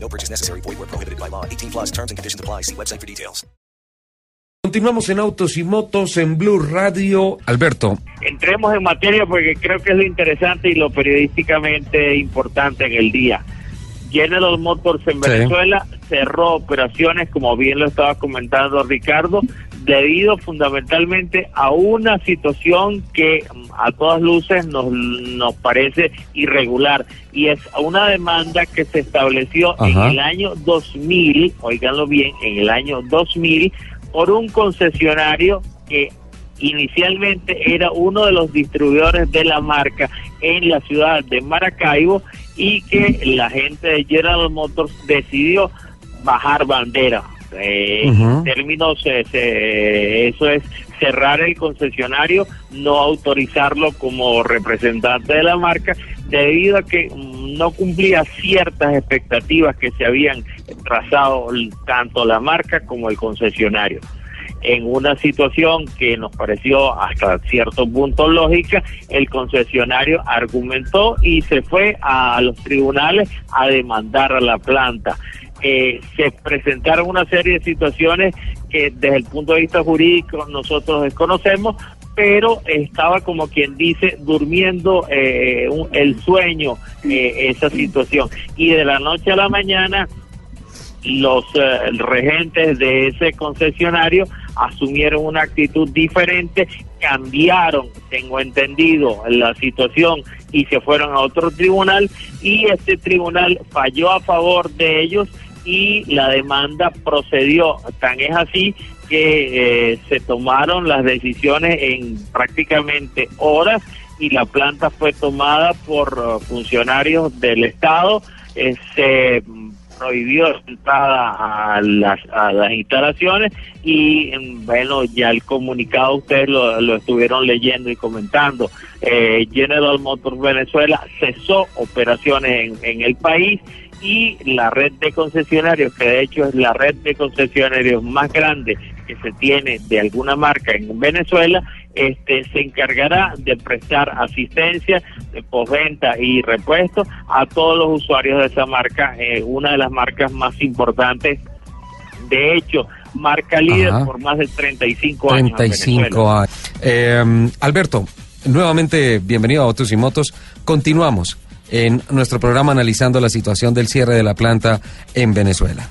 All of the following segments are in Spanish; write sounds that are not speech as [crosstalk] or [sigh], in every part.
No purchase necessary. Void where prohibited by law. 18 plus terms and conditions apply. See website for details. Continuamos en Autos y Motos en Blue Radio. Alberto. Entremos en materia porque creo que es lo interesante y lo periodísticamente importante en el día. General Motors en Sí. Cerró operaciones, como bien lo estaba comentando Ricardo, debido fundamentalmente a una situación que mm, a todas luces nos, nos parece irregular y es una demanda que se estableció Ajá. en el año 2000, oiganlo bien, en el año 2000 por un concesionario que inicialmente era uno de los distribuidores de la marca en la ciudad de Maracaibo y que la gente de General Motors decidió bajar bandera. Eh. En términos, eh, se- eso es cerrar el concesionario, no autorizarlo como representante de la marca, debido a que no cumplía ciertas expectativas que se habían trazado tanto la marca como el concesionario en una situación que nos pareció hasta cierto punto lógica, el concesionario argumentó y se fue a los tribunales a demandar a la planta. Eh, se presentaron una serie de situaciones que desde el punto de vista jurídico nosotros desconocemos, pero estaba como quien dice durmiendo eh, un- el sueño eh, esa situación. Y de la noche a la mañana los eh, regentes de ese concesionario asumieron una actitud diferente, cambiaron, tengo entendido, la situación y se fueron a otro tribunal y este tribunal falló a favor de ellos y la demanda procedió. Tan es así que eh, se tomaron las decisiones en prácticamente horas y la planta fue tomada por eh, funcionarios del Estado. Eh, se mm, prohibió la entrada a las, a las instalaciones y mm, bueno, ya el comunicado ustedes lo, lo estuvieron leyendo y comentando. Eh, General Motors Venezuela cesó operaciones en, en el país y la red de concesionarios, que de hecho es la red de concesionarios más grande que se tiene de alguna marca en Venezuela, este se encargará de prestar asistencia de postventa y repuesto a todos los usuarios de esa marca, eh, una de las marcas más importantes, de hecho, marca líder Ajá. por más de 35 años. en 35 Venezuela. años. Eh, Alberto, nuevamente bienvenido a Autos y Motos. Continuamos en nuestro programa analizando la situación del cierre de la planta en Venezuela.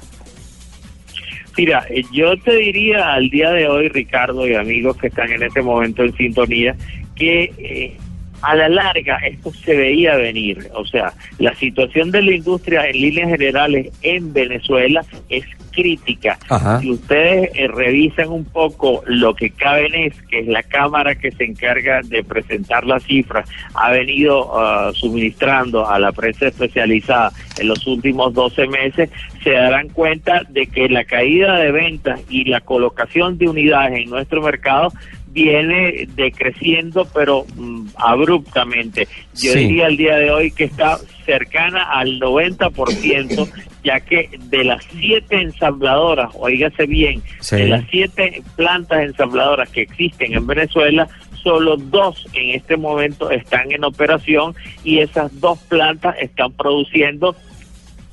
Mira, eh, yo te diría al día de hoy, Ricardo y amigos que están en este momento en sintonía, que eh, a la larga esto se veía venir. O sea, la situación de la industria en líneas generales en Venezuela es crítica. Ajá. Si ustedes eh, revisan un poco lo que CABENES, que es la cámara que se encarga de presentar las cifras, ha venido ah, suministrando a la prensa especializada en los últimos 12 meses, se darán cuenta de que la caída de ventas y la colocación de unidades en nuestro mercado viene decreciendo pero mm, abruptamente. Yo Sí. diría al día de hoy que está cercana al 90%, ya que de las siete ensambladoras, oígase bien, Sí. de las siete plantas ensambladoras que existen en Venezuela, solo dos en este momento están en operación y esas dos plantas están produciendo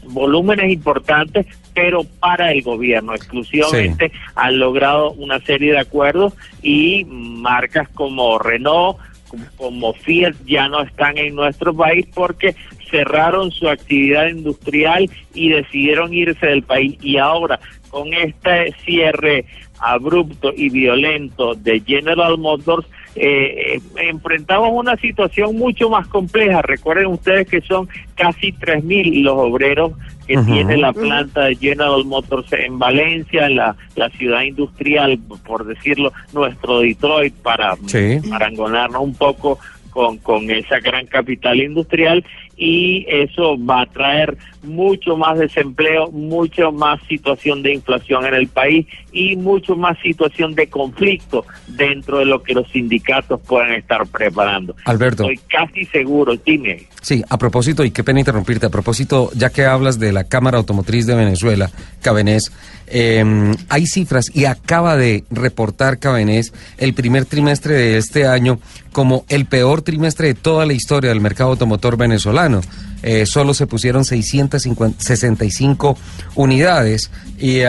volúmenes importantes, pero para el gobierno. Exclusivamente han logrado una serie de acuerdos y marcas como Renault, como- como Fiat ya no están en nuestro país porque cerraron su actividad industrial y decidieron irse del país. Y ahora con este cierre abrupto y violento de General Motors eh, eh, enfrentamos una situación mucho más compleja. Recuerden ustedes que son casi 3.000 los obreros que tiene la planta de General Motors en Valencia, la, la ciudad industrial, por decirlo, nuestro Detroit, para Sí. parangonarnos un poco con, con esa gran capital industrial y eso va a traer mucho más desempleo, mucho más situación de inflación en el país y mucho más situación de conflicto dentro de lo que los sindicatos puedan estar preparando. Alberto. Estoy casi seguro, dime. Sí, a propósito, y qué pena interrumpirte, a propósito, ya que hablas de la Cámara Automotriz de Venezuela, Cabenés, eh, hay cifras y acaba de reportar Cabenés el primer trimestre de este año como el peor trimestre de toda la historia del mercado automotor venezolano. Eh, solo se pusieron 665 unidades y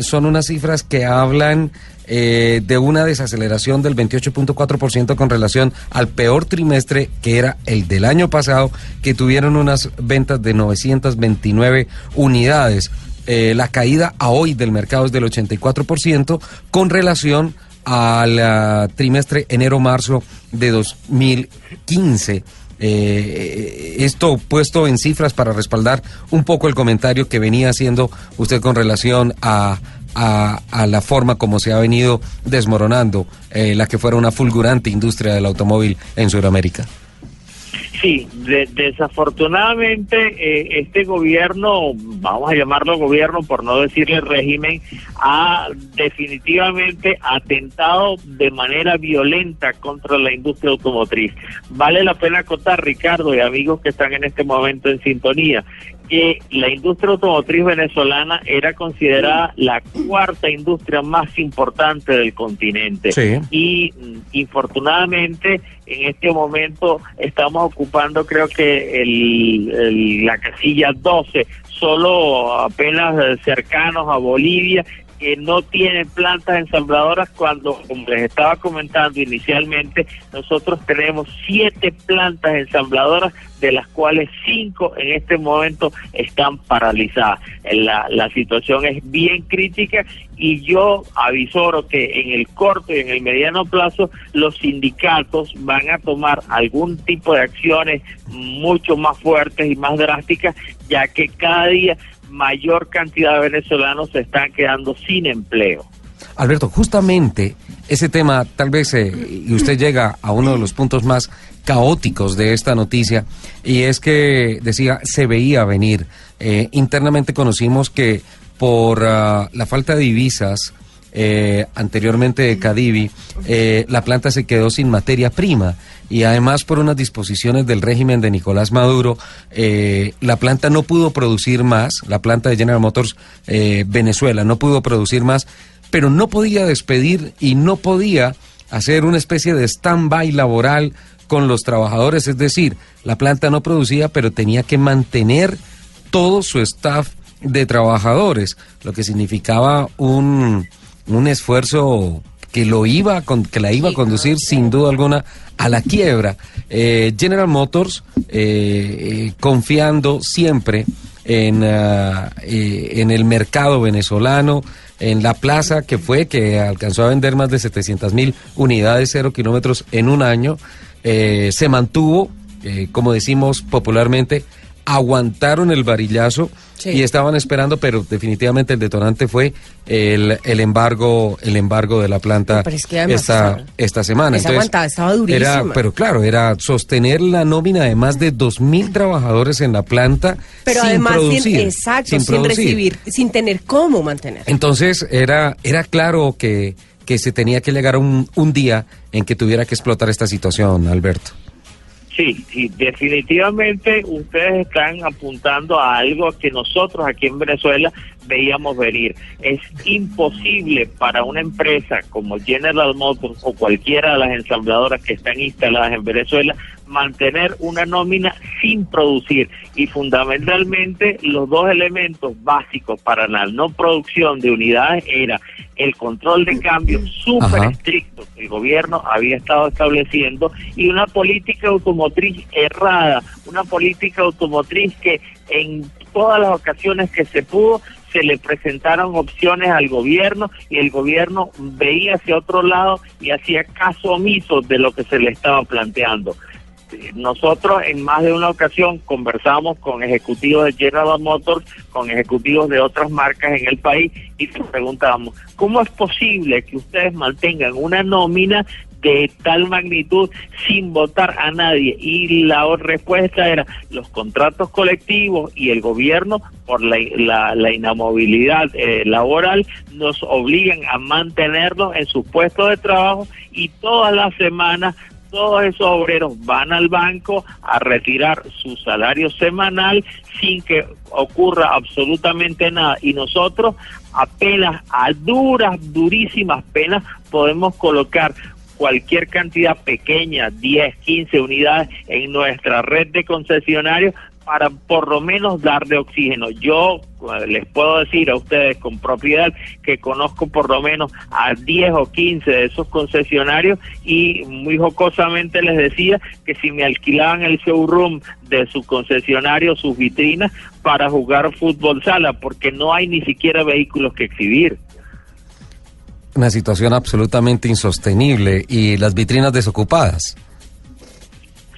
son unas cifras que hablan eh, de una desaceleración del 28.4% con relación al peor trimestre que era el del año pasado, que tuvieron unas ventas de 929 unidades. Eh, la caída a hoy del mercado es del 84% con relación al uh, trimestre enero-marzo de 2015. Eh, esto puesto en cifras para respaldar un poco el comentario que venía haciendo usted con relación a, a, a la forma como se ha venido desmoronando eh, la que fuera una fulgurante industria del automóvil en Sudamérica. Sí, de, desafortunadamente eh, este gobierno, vamos a llamarlo gobierno por no decirle régimen, ha definitivamente atentado de manera violenta contra la industria automotriz. Vale la pena contar, Ricardo y amigos que están en este momento en sintonía, que la industria automotriz venezolana era considerada la cuarta industria más importante del continente. Sí. Y mm, infortunadamente en este momento estamos ocupando creo que el, el- la casilla 12, solo apenas cercanos a Bolivia que no tienen plantas ensambladoras cuando, como les estaba comentando inicialmente, nosotros tenemos siete plantas ensambladoras, de las cuales cinco en este momento están paralizadas. La, la situación es bien crítica y yo avisoro que en el corto y en el mediano plazo los sindicatos van a tomar algún tipo de acciones mucho más fuertes y más drásticas, ya que cada día mayor cantidad de venezolanos se están quedando sin empleo. Alberto, justamente ese tema, tal vez, eh, y usted llega a uno de los puntos más caóticos de esta noticia, y es que, decía, se veía venir. Eh, internamente conocimos que por ah, la falta de divisas, eh, anteriormente de Cadivi, eh, la planta se quedó sin materia prima y además por unas disposiciones del régimen de Nicolás Maduro, eh, la planta no pudo producir más, la planta de General Motors eh, Venezuela no pudo producir más, pero no podía despedir y no podía hacer una especie de stand-by laboral con los trabajadores, es decir, la planta no producía, pero tenía que mantener todo su staff de trabajadores, lo que significaba un, un esfuerzo que lo iba con- que la iba a conducir sin duda alguna a la quiebra. Eh, General Motors eh, eh, confiando siempre en, ah, en el mercado venezolano, en la plaza que fue, que alcanzó a vender más de 700 mil unidades cero kilómetros en un año, eh, se mantuvo, eh, como decimos popularmente, aguantaron el varillazo Sí. y estaban esperando, pero definitivamente el detonante fue el, el embargo, el embargo de la planta es que esta, esta semana. esa aguantada estaba durísima. Era, pero claro, era sostener la nómina de más de dos mil trabajadores en la planta Pero sin además, producir, sin, exacto, sin, producir. recibir, sin tener cómo mantener. Entonces era, era claro que, que se tenía que llegar a un, un día en que tuviera que explotar esta situación, Alberto. Sí, sí, definitivamente ustedes están apuntando a algo que nosotros aquí en Venezuela veíamos venir. Es imposible para una empresa como General Motors o cualquiera de las ensambladoras que están instaladas en Venezuela mantener una nómina sin producir y fundamentalmente los dos elementos básicos para la no producción de unidades era el control de cambio súper estricto que el gobierno había estado estableciendo y una política automotriz errada, una política automotriz que en todas las ocasiones que se pudo se le presentaron opciones al gobierno y el gobierno veía hacia otro lado y hacía caso omiso de lo que se le estaba planteando. Nosotros en más de una ocasión conversamos con ejecutivos de General Motors, con ejecutivos de otras marcas en el país y les preguntamos, ¿cómo es posible que ustedes mantengan una nómina de tal magnitud sin votar a nadie. Y la respuesta era los contratos colectivos y el gobierno por la, la, la inamovilidad eh, laboral nos obligan a mantenerlos en sus puestos de trabajo y todas las semanas todos esos obreros van al banco a retirar su salario semanal sin que ocurra absolutamente nada. Y nosotros apenas a duras, durísimas penas podemos colocar cualquier cantidad pequeña, 10, 15 unidades en nuestra red de concesionarios para por lo menos darle oxígeno. Yo eh, les puedo decir a ustedes con propiedad que conozco por lo menos a 10 o 15 de esos concesionarios y muy jocosamente les decía que si me alquilaban el showroom de su concesionario, sus vitrinas, para jugar fútbol sala, porque no hay ni siquiera vehículos que exhibir. Una situación absolutamente insostenible y las vitrinas desocupadas.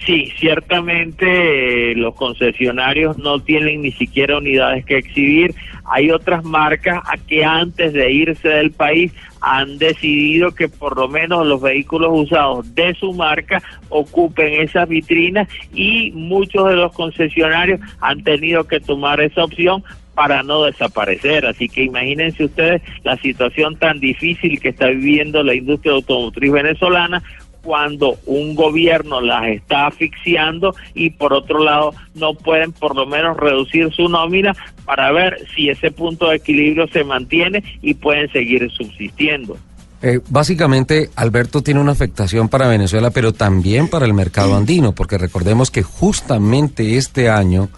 Sí, ciertamente eh, los concesionarios no tienen ni siquiera unidades que exhibir. Hay otras marcas a que antes de irse del país han decidido que por lo menos los vehículos usados de su marca ocupen esas vitrinas y muchos de los concesionarios han tenido que tomar esa opción para no desaparecer. Así que imagínense ustedes la situación tan difícil que está viviendo la industria automotriz venezolana cuando un gobierno las está asfixiando y por otro lado no pueden por lo menos reducir su nómina para ver si ese punto de equilibrio se mantiene y pueden seguir subsistiendo. Eh, básicamente, Alberto tiene una afectación para Venezuela, pero también para el mercado andino, porque recordemos que justamente este año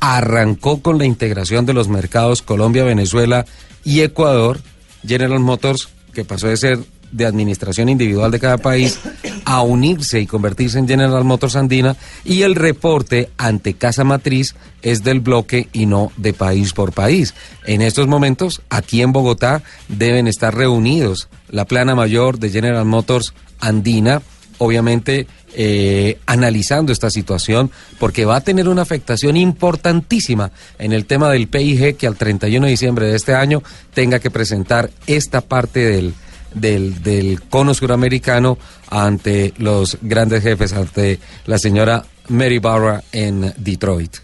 arrancó con la integración de los mercados Colombia, Venezuela y Ecuador, General Motors, que pasó de ser de administración individual de cada país a unirse y convertirse en General Motors Andina y el reporte ante Casa Matriz es del bloque y no de país por país. En estos momentos, aquí en Bogotá, deben estar reunidos la plana mayor de General Motors Andina, obviamente eh, analizando esta situación porque va a tener una afectación importantísima en el tema del PIG que al 31 de diciembre de este año tenga que presentar esta parte del del, del cono suramericano ante los grandes jefes, ante la señora Mary Barra en Detroit.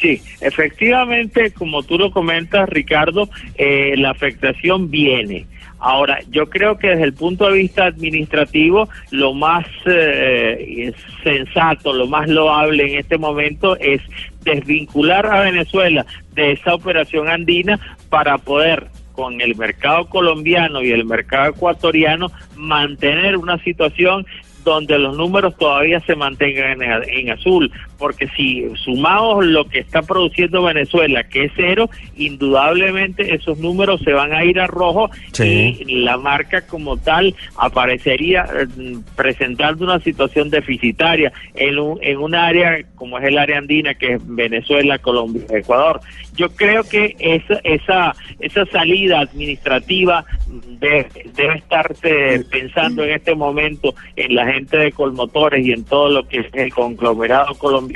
Sí, efectivamente, como tú lo comentas, Ricardo, eh, la afectación viene. Ahora, yo creo que desde el punto de vista administrativo, lo más eh, sensato, lo más loable en este momento es desvincular a Venezuela de esa operación andina para poder con el mercado colombiano y el mercado ecuatoriano mantener una situación donde los números todavía se mantengan en, azul, porque si sumamos lo que está produciendo Venezuela, que es cero, indudablemente esos números se van a ir a rojo y la marca como tal aparecería eh, presentando una situación deficitaria en un, en un área como es el área andina, que es Venezuela, Colombia, Ecuador. Yo creo que esa, esa, esa salida administrativa debe, debe estarse pensando en este momento en la gente de Colmotores y en todo lo que es el conglomerado colombiano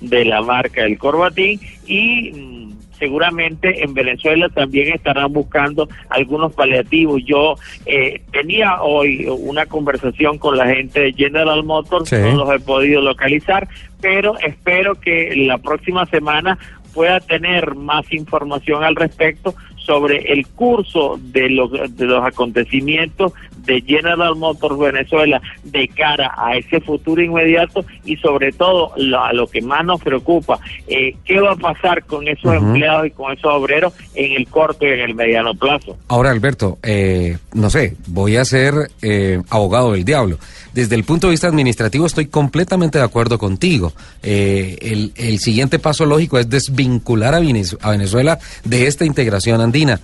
de la marca El Corbatín y mm, seguramente en Venezuela también estarán buscando algunos paliativos. Yo eh, tenía hoy una conversación con la gente de General Motors, no los he podido localizar, pero espero que la próxima semana pueda tener más información al respecto sobre el curso de los, de los acontecimientos de General Motors Venezuela de cara a ese futuro inmediato y sobre todo lo, a lo que más nos preocupa, eh, qué va a pasar con esos empleados y con esos obreros en el corto y en el mediano plazo. Ahora, Alberto, eh, no sé, voy a ser eh, abogado del diablo. Desde el punto de vista administrativo estoy completamente de acuerdo contigo. el, el, siguiente paso lógico es desvincular a Venezuela de esta integración andina.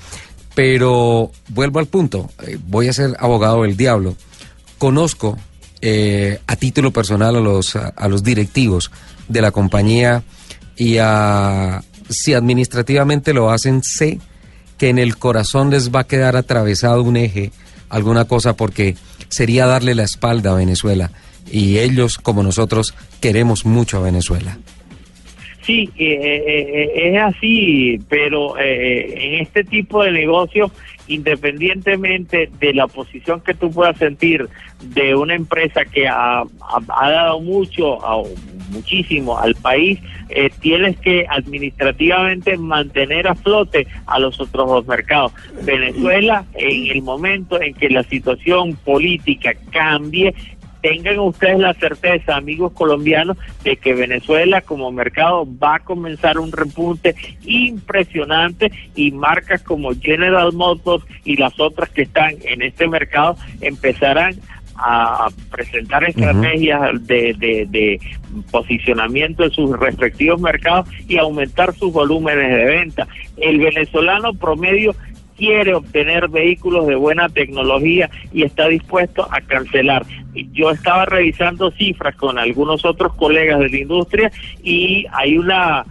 Pero vuelvo al punto, eh, voy a ser abogado del diablo. Conozco eh, a título personal a los, a, los directivos de la compañía y a, si administrativamente lo hacen, sé que en el corazón les va a quedar atravesado un eje, alguna cosa, porque sería darle la espalda a Venezuela. Y ellos, como nosotros, queremos mucho a Venezuela. Sí, eh, eh, eh, es así, pero en este tipo de negocios independientemente de la posición que tú puedas sentir de una empresa que ha, dado mucho, muchísimo al país, eh, tienes que administrativamente mantener a flote a los otros dos mercados. Venezuela, en el momento en que la situación política cambie, tengan ustedes la certeza, amigos colombianos, de que Venezuela como mercado va a comenzar un repunte impresionante y marcas como General Motors y las otras que están en este mercado empezarán a presentar estrategias de, de, de posicionamiento en sus respectivos mercados y aumentar sus volúmenes de venta. El venezolano promedio quiere obtener vehículos de buena tecnología y está dispuesto a cancelar. Yo estaba revisando cifras con algunos otros colegas de la industria y hay una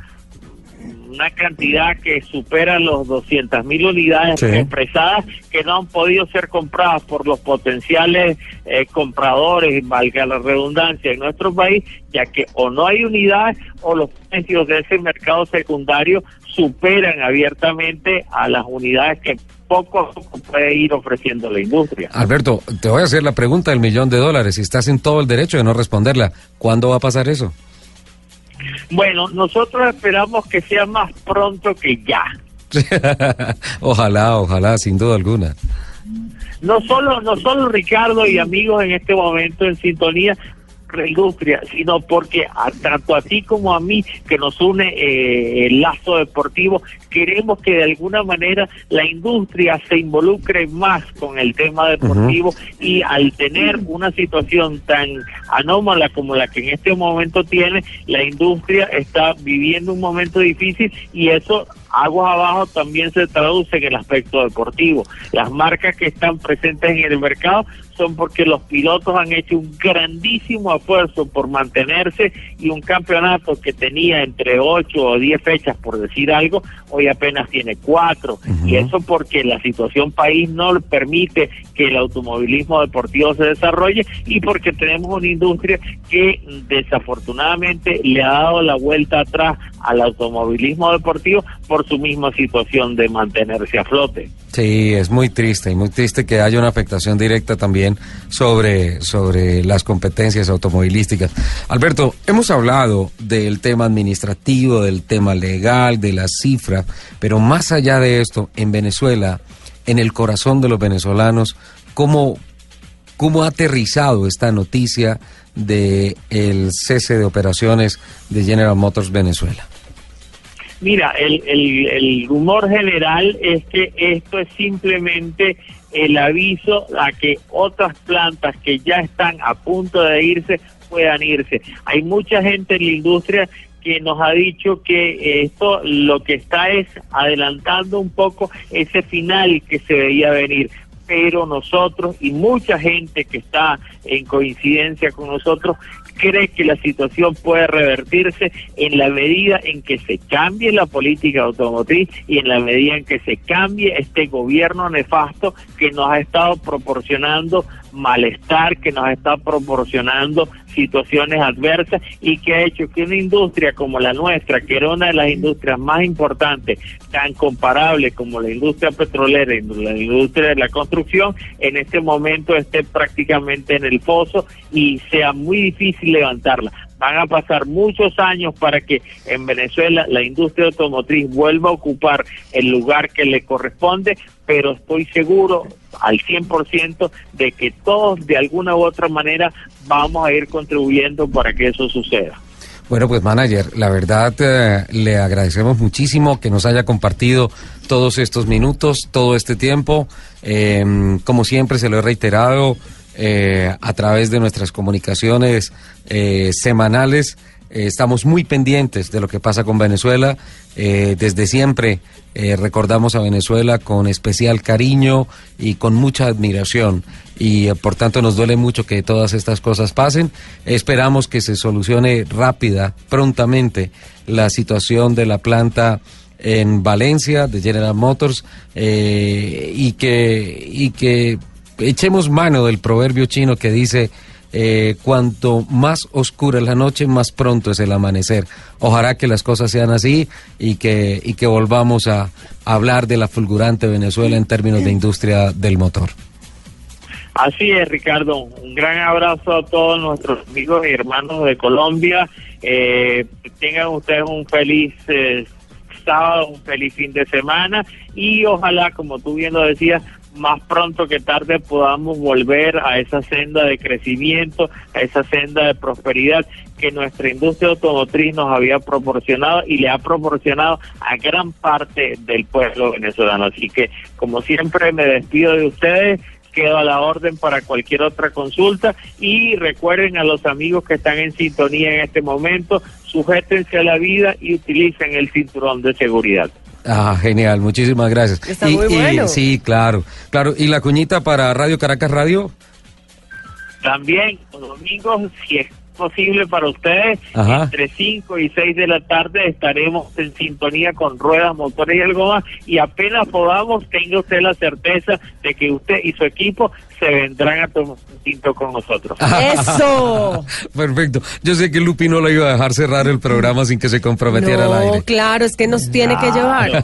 una cantidad que supera los 200 mil unidades Sí. expresadas que no han podido ser compradas por los potenciales eh, compradores, valga la redundancia, en nuestro país, ya que o no hay unidades o los precios de ese mercado secundario superan abiertamente a las unidades que poco a poco puede ir ofreciendo la industria. Alberto, te voy a hacer la pregunta del millón de dólares y estás en todo el derecho de no responderla. ¿Cuándo va a pasar eso? Bueno, nosotros esperamos que sea más pronto que ya. [laughs] ojalá, ojalá, sin duda alguna. no solo no solo Ricardo y amigos en este momento en sintonía la industria, sino porque a- tanto a ti como a mí que nos une eh, el lazo deportivo, queremos que de alguna manera la industria se involucre más con el tema deportivo y al tener una situación tan anómala como la que en este momento tiene, la industria está viviendo un momento difícil y eso aguas abajo también se traduce en el aspecto deportivo. Las marcas que están presentes en el mercado son porque los pilotos han hecho un grandísimo esfuerzo por mantenerse y un campeonato que tenía entre 8 o 10 fechas, por decir algo, hoy apenas tiene 4. Y eso porque la situación país no permite que el automovilismo deportivo se desarrolle y porque tenemos una industria que desafortunadamente le ha dado la vuelta atrás al automovilismo deportivo por su misma situación de mantenerse a flote. Sí, es muy triste y muy triste que haya una afectación directa también sobre, sobre las competencias automovilísticas. Alberto, hemos hablado del tema administrativo, del tema legal, de las cifras, pero más allá de esto, en Venezuela, en el corazón de los venezolanos, ¿cómo, cómo ha aterrizado esta noticia de el cese de operaciones de General Motors Venezuela? Mira, el, el, rumor general es que esto es simplemente el aviso a que otras plantas que ya están a punto de irse puedan irse. Hay mucha gente en la industria que nos ha dicho que esto lo que está es adelantando un poco ese final que se veía venir pero nosotros y mucha gente que está en coincidencia con nosotros cree que la situación puede revertirse en la medida en que se cambie la política automotriz y en la medida en que se cambie este gobierno nefasto que nos ha estado proporcionando malestar, que nos está proporcionando situaciones adversas y que ha hecho que una industria como la nuestra, que era una de las industrias más importantes, tan comparable como la industria petrolera y la industria de la construcción, en este momento esté prácticamente en el foso y sea muy difícil levantarla. Van a pasar muchos años para que en Venezuela la industria automotriz vuelva a ocupar el lugar que le corresponde, pero estoy seguro al 100% de que todos de alguna u otra manera vamos a ir contribuyendo para que eso suceda. Bueno, pues manager, la verdad eh, le agradecemos muchísimo que nos haya compartido todos estos minutos, todo este tiempo. Eh, como siempre se lo he reiterado eh, a través de nuestras comunicaciones eh, semanales. Eh, estamos muy pendientes de lo que pasa con Venezuela. Desde siempre recordamos a Venezuela con especial cariño y con mucha admiración. Y por tanto nos duele mucho que todas estas cosas pasen. Esperamos que se solucione rápida, prontamente, la situación de la planta en Valencia de General Motors y que y que echemos mano del proverbio chino que dice eh, cuanto más oscura es la noche, más pronto es el amanecer. Ojalá que las cosas sean así y que, y que volvamos a hablar de la fulgurante Venezuela en términos de industria del motor. Así es, Ricardo. Un gran abrazo a todos nuestros amigos y hermanos de Colombia. Eh, tengan ustedes un feliz eh, sábado, un feliz fin de semana y ojalá, como tú bien lo decías, más pronto que tarde podamos volver a esa senda de crecimiento, a esa senda de prosperidad que nuestra industria automotriz nos había proporcionado y le ha proporcionado a gran parte del pueblo venezolano. Así que, como siempre, me despido de ustedes quedo a la orden para cualquier otra consulta y recuerden a los amigos que están en sintonía en este momento, sujétense a la vida y utilicen el cinturón de seguridad. Ah, genial, muchísimas gracias. Está muy bueno. sí, claro, claro. ¿Y la cuñita para Radio Caracas Radio? También los domingos, si es posible para ustedes, Ajá. entre 5 y 6 de la tarde estaremos en sintonía con ruedas, motores y algo más. Y apenas podamos, tenga usted la certeza de que usted y su equipo se vendrán a tomar un tinto con nosotros. Eso. [laughs] Perfecto. Yo sé que Lupi no lo iba a dejar cerrar el programa sin que se comprometiera al No, aire. claro, es que nos tiene que llevar.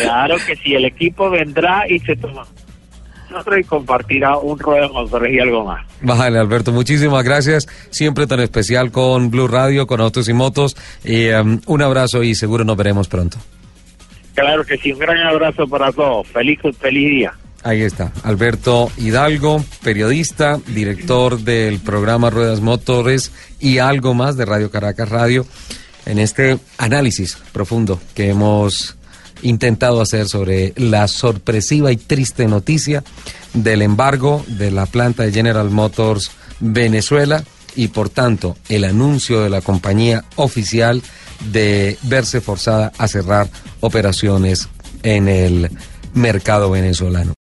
Claro que sí, el equipo vendrá y se toma nosotros y compartirá un ruedo, motores y algo más. Bájale, Alberto, muchísimas gracias. Siempre tan especial con Blue Radio, con Autos y Motos. Y, um, un abrazo y seguro nos veremos pronto. Claro que sí, un gran abrazo para todos. Feliz, feliz día. Ahí está, Alberto Hidalgo, periodista, director del programa Ruedas Motores y algo más de Radio Caracas Radio, en este análisis profundo que hemos intentado hacer sobre la sorpresiva y triste noticia del embargo de la planta de General Motors Venezuela y por tanto el anuncio de la compañía oficial de verse forzada a cerrar operaciones en el mercado venezolano.